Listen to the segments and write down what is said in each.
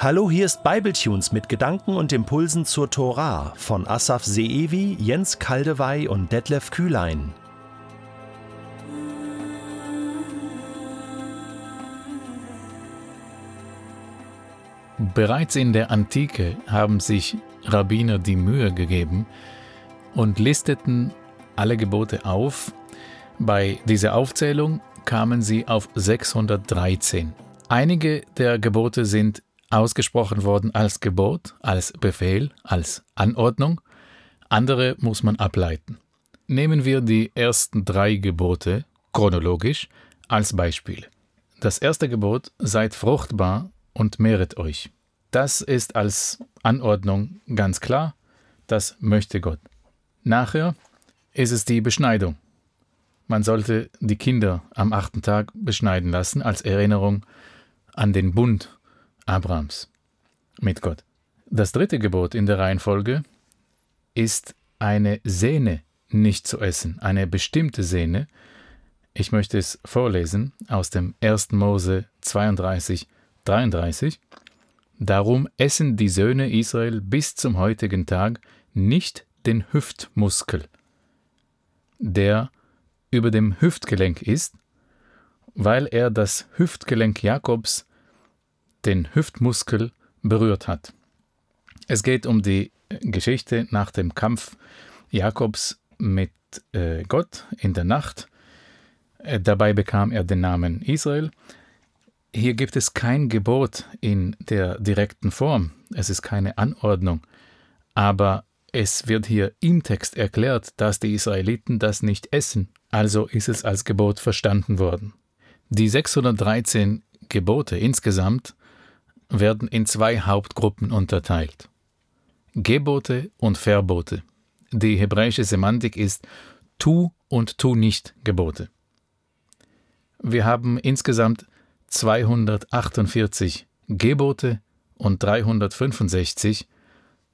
Hallo, hier ist Bibletunes mit Gedanken und Impulsen zur Tora von Asaf Seevi, Jens Kaldewey und Detlef Kühlein. Bereits in der Antike haben sich Rabbiner die Mühe gegeben und listeten alle Gebote auf. Bei dieser Aufzählung kamen sie auf 613. Einige der Gebote sind ausgesprochen worden als Gebot, als Befehl, als Anordnung, andere muss man ableiten. Nehmen wir die ersten drei Gebote chronologisch als Beispiel. Das erste Gebot, seid fruchtbar und mehret euch. Das ist als Anordnung ganz klar, das möchte Gott. Nachher ist es die Beschneidung. Man sollte die Kinder am achten Tag beschneiden lassen als Erinnerung an den Bund Abrahams mit Gott. Das dritte Gebot in der Reihenfolge ist eine Sehne nicht zu essen, eine bestimmte Sehne. Ich möchte es vorlesen aus dem 1. Mose 32, 33. Darum essen die Söhne Israel bis zum heutigen Tag nicht den Hüftmuskel, der über dem Hüftgelenk ist, weil er das Hüftgelenk Jakobs den Hüftmuskel berührt hat. Es geht um die Geschichte nach dem Kampf Jakobs mit äh, Gott in der Nacht. Äh, dabei bekam er den Namen Israel. Hier gibt es kein Gebot in der direkten Form, es ist keine Anordnung, aber es wird hier im Text erklärt, dass die Israeliten das nicht essen, also ist es als Gebot verstanden worden. Die 613 Gebote insgesamt werden in zwei Hauptgruppen unterteilt. Gebote und Verbote. Die hebräische Semantik ist tu und tu nicht Gebote. Wir haben insgesamt 248 Gebote und 365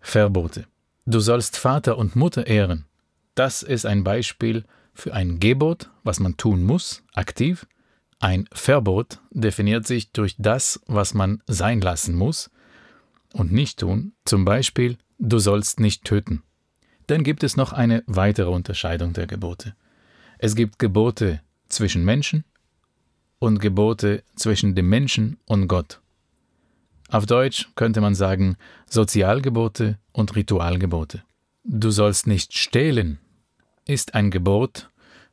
Verbote. Du sollst Vater und Mutter ehren. Das ist ein Beispiel für ein Gebot, was man tun muss, aktiv, ein Verbot definiert sich durch das, was man sein lassen muss und nicht tun, zum Beispiel, du sollst nicht töten. Dann gibt es noch eine weitere Unterscheidung der Gebote. Es gibt Gebote zwischen Menschen und Gebote zwischen dem Menschen und Gott. Auf Deutsch könnte man sagen Sozialgebote und Ritualgebote. Du sollst nicht stehlen ist ein Gebot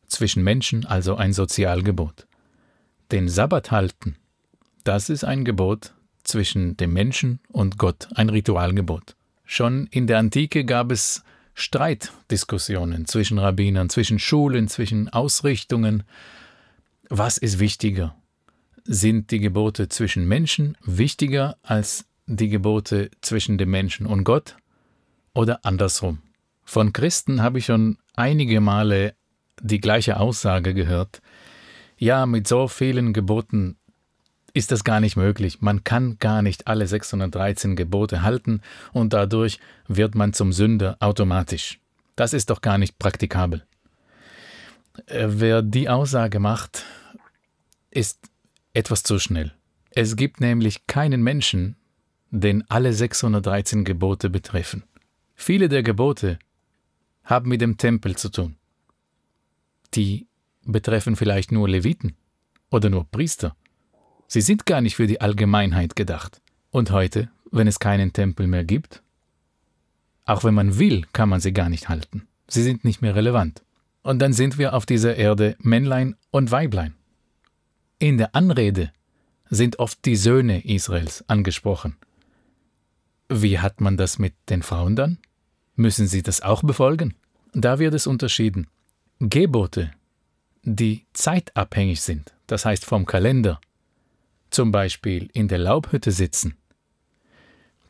zwischen Menschen, also ein Sozialgebot. Den Sabbat halten, das ist ein Gebot zwischen dem Menschen und Gott, ein Ritualgebot. Schon in der Antike gab es Streitdiskussionen zwischen Rabbinern, zwischen Schulen, zwischen Ausrichtungen. Was ist wichtiger? Sind die Gebote zwischen Menschen wichtiger als die Gebote zwischen dem Menschen und Gott? Oder andersrum? Von Christen habe ich schon einige Male die gleiche Aussage gehört, ja, mit so vielen Geboten ist das gar nicht möglich. Man kann gar nicht alle 613 Gebote halten und dadurch wird man zum Sünder automatisch. Das ist doch gar nicht praktikabel. Äh, wer die Aussage macht, ist etwas zu schnell. Es gibt nämlich keinen Menschen, den alle 613 Gebote betreffen. Viele der Gebote haben mit dem Tempel zu tun. Die betreffen vielleicht nur Leviten oder nur Priester. Sie sind gar nicht für die Allgemeinheit gedacht. Und heute, wenn es keinen Tempel mehr gibt? Auch wenn man will, kann man sie gar nicht halten. Sie sind nicht mehr relevant. Und dann sind wir auf dieser Erde Männlein und Weiblein. In der Anrede sind oft die Söhne Israels angesprochen. Wie hat man das mit den Frauen dann? Müssen sie das auch befolgen? Da wird es unterschieden. Gebote die zeitabhängig sind, das heißt vom Kalender, zum Beispiel in der Laubhütte sitzen.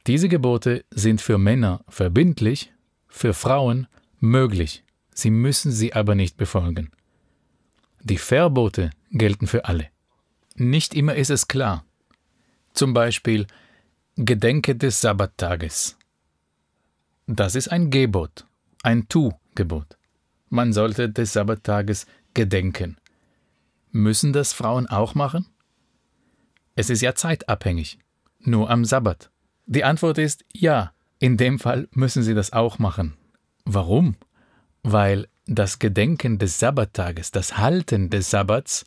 Diese Gebote sind für Männer verbindlich, für Frauen möglich, sie müssen sie aber nicht befolgen. Die Verbote gelten für alle. Nicht immer ist es klar. Zum Beispiel Gedenke des Sabbattages. Das ist ein Gebot, ein Tu-Gebot. Man sollte des Sabbattages gedenken. Müssen das Frauen auch machen? Es ist ja zeitabhängig. nur am Sabbat? Die Antwort ist ja, in dem Fall müssen sie das auch machen. Warum? Weil das Gedenken des Sabbattages, das Halten des Sabbats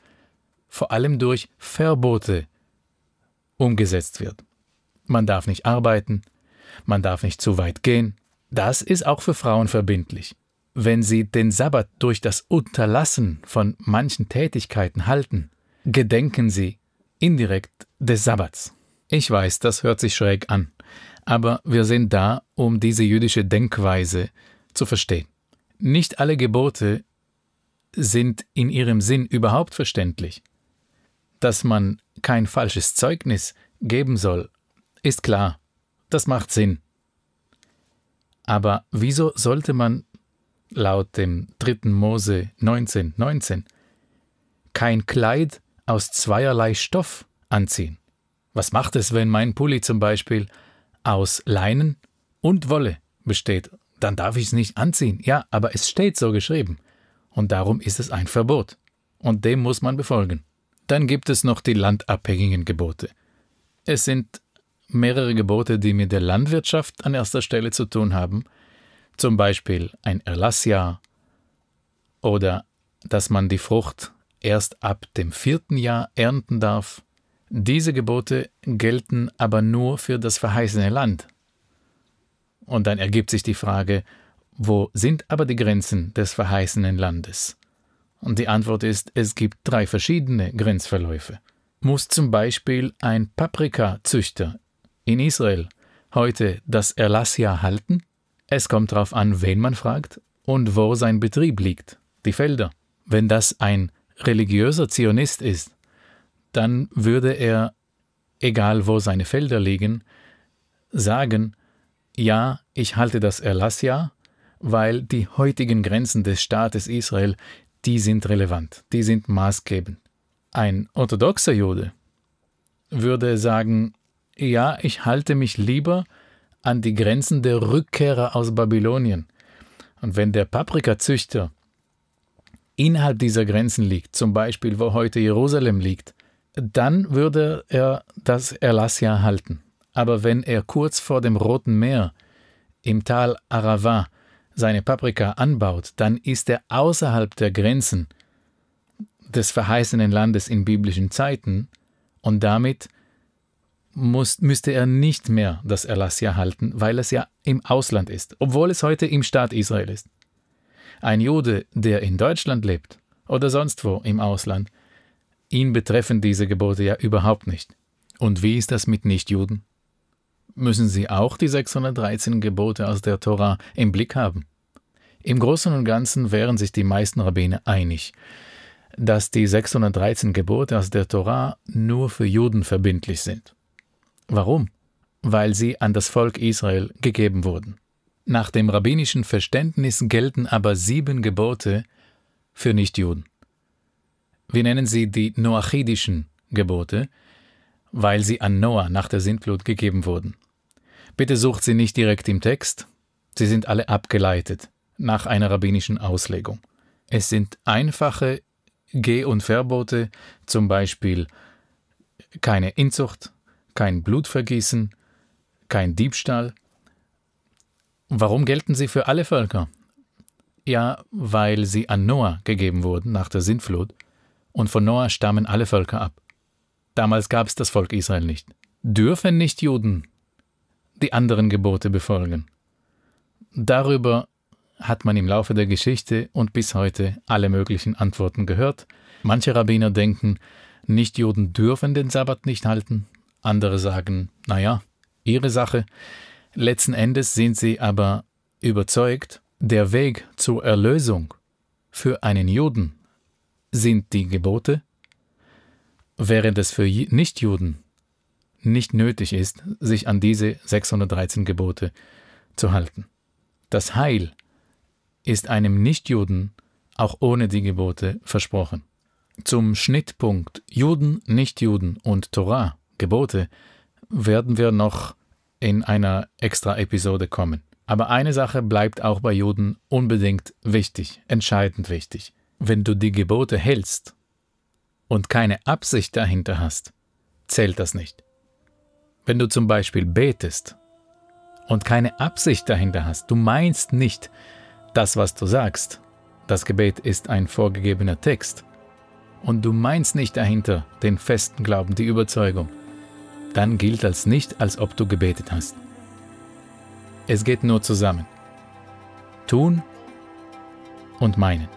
vor allem durch Verbote umgesetzt wird. Man darf nicht arbeiten, man darf nicht zu weit gehen. Das ist auch für Frauen verbindlich. Wenn sie den Sabbat durch das Unterlassen von manchen Tätigkeiten halten, gedenken sie indirekt des Sabbats. Ich weiß, das hört sich schräg an, aber wir sind da, um diese jüdische Denkweise zu verstehen. Nicht alle Gebote sind in ihrem Sinn überhaupt verständlich. Dass man kein falsches Zeugnis geben soll, ist klar, das macht Sinn. Aber wieso sollte man laut dem 3. Mose 19, 19 kein Kleid aus zweierlei Stoff anziehen? Was macht es, wenn mein Pulli zum Beispiel aus Leinen und Wolle besteht? Dann darf ich es nicht anziehen. Ja, aber es steht so geschrieben. Und darum ist es ein Verbot. Und dem muss man befolgen. Dann gibt es noch die landabhängigen Gebote. Es sind mehrere Gebote, die mit der Landwirtschaft an erster Stelle zu tun haben, zum Beispiel ein Erlassjahr oder dass man die Frucht erst ab dem vierten Jahr ernten darf. Diese Gebote gelten aber nur für das verheißene Land. Und dann ergibt sich die Frage, wo sind aber die Grenzen des verheißenen Landes? Und die Antwort ist, es gibt drei verschiedene Grenzverläufe. Muss zum Beispiel ein Paprikazüchter in Israel heute das Erlassjahr halten? Es kommt darauf an, wen man fragt und wo sein Betrieb liegt, die Felder. Wenn das ein religiöser Zionist ist, dann würde er, egal wo seine Felder liegen, sagen, ja, ich halte das Erlassjahr, weil die heutigen Grenzen des Staates Israel, die sind relevant, die sind maßgebend. Ein orthodoxer Jude würde sagen, ja, ich halte mich lieber an die Grenzen der Rückkehrer aus Babylonien. Und wenn der Paprikazüchter innerhalb dieser Grenzen liegt, zum Beispiel wo heute Jerusalem liegt, dann würde er das Erlassjahr halten. Aber wenn er kurz vor dem Roten Meer im Tal Arava seine Paprika anbaut, dann ist er außerhalb der Grenzen des verheißenen Landes in biblischen Zeiten und damit muss, müsste er nicht mehr das Erlassjahr halten, weil es ja im Ausland ist, obwohl es heute im Staat Israel ist. Ein Jude, der in Deutschland lebt oder sonst wo im Ausland, ihn betreffen diese Gebote ja überhaupt nicht. Und wie ist das mit Nichtjuden? Müssen sie auch die 613 Gebote aus der Tora im Blick haben? Im Großen und Ganzen wären sich die meisten Rabbiner einig, dass die 613 Gebote aus der Tora nur für Juden verbindlich sind. Warum? Weil sie an das Volk Israel gegeben wurden. Nach dem rabbinischen Verständnis gelten aber sieben Gebote für Nichtjuden. Wir nennen sie die noachidischen Gebote, weil sie an Noah nach der Sintflut gegeben wurden. Bitte sucht sie nicht direkt im Text, sie sind alle abgeleitet nach einer rabbinischen Auslegung. Es sind einfache Geh- und Verbote, zum Beispiel keine Inzucht, kein Blutvergießen, kein Diebstahl. Warum gelten sie für alle Völker? Ja, weil sie an Noah gegeben wurden nach der Sintflut, und von Noah stammen alle Völker ab. Damals gab es das Volk Israel nicht. Dürfen nicht Juden die anderen Gebote befolgen? Darüber hat man im Laufe der Geschichte und bis heute alle möglichen Antworten gehört. Manche Rabbiner denken, Nichtjuden dürfen den Sabbat nicht halten, andere sagen, naja, ihre Sache. Letzten Endes sind sie aber überzeugt, der Weg zur Erlösung für einen Juden sind die Gebote, während es für Nichtjuden nicht nötig ist, sich an diese 613 Gebote zu halten. Das Heil ist einem Nichtjuden auch ohne die Gebote versprochen. Zum Schnittpunkt Juden, Nichtjuden und Torah Gebote, werden wir noch in einer extra Episode kommen. Aber eine Sache bleibt auch bei Juden unbedingt wichtig, entscheidend wichtig. Wenn du die Gebote hältst und keine Absicht dahinter hast, zählt das nicht. Wenn du zum Beispiel betest und keine Absicht dahinter hast, du meinst nicht das, was du sagst, das Gebet ist ein vorgegebener Text, und du meinst nicht dahinter den festen Glauben, die Überzeugung, dann gilt als nicht, als ob du gebetet hast. Es geht nur zusammen. Tun und meinen.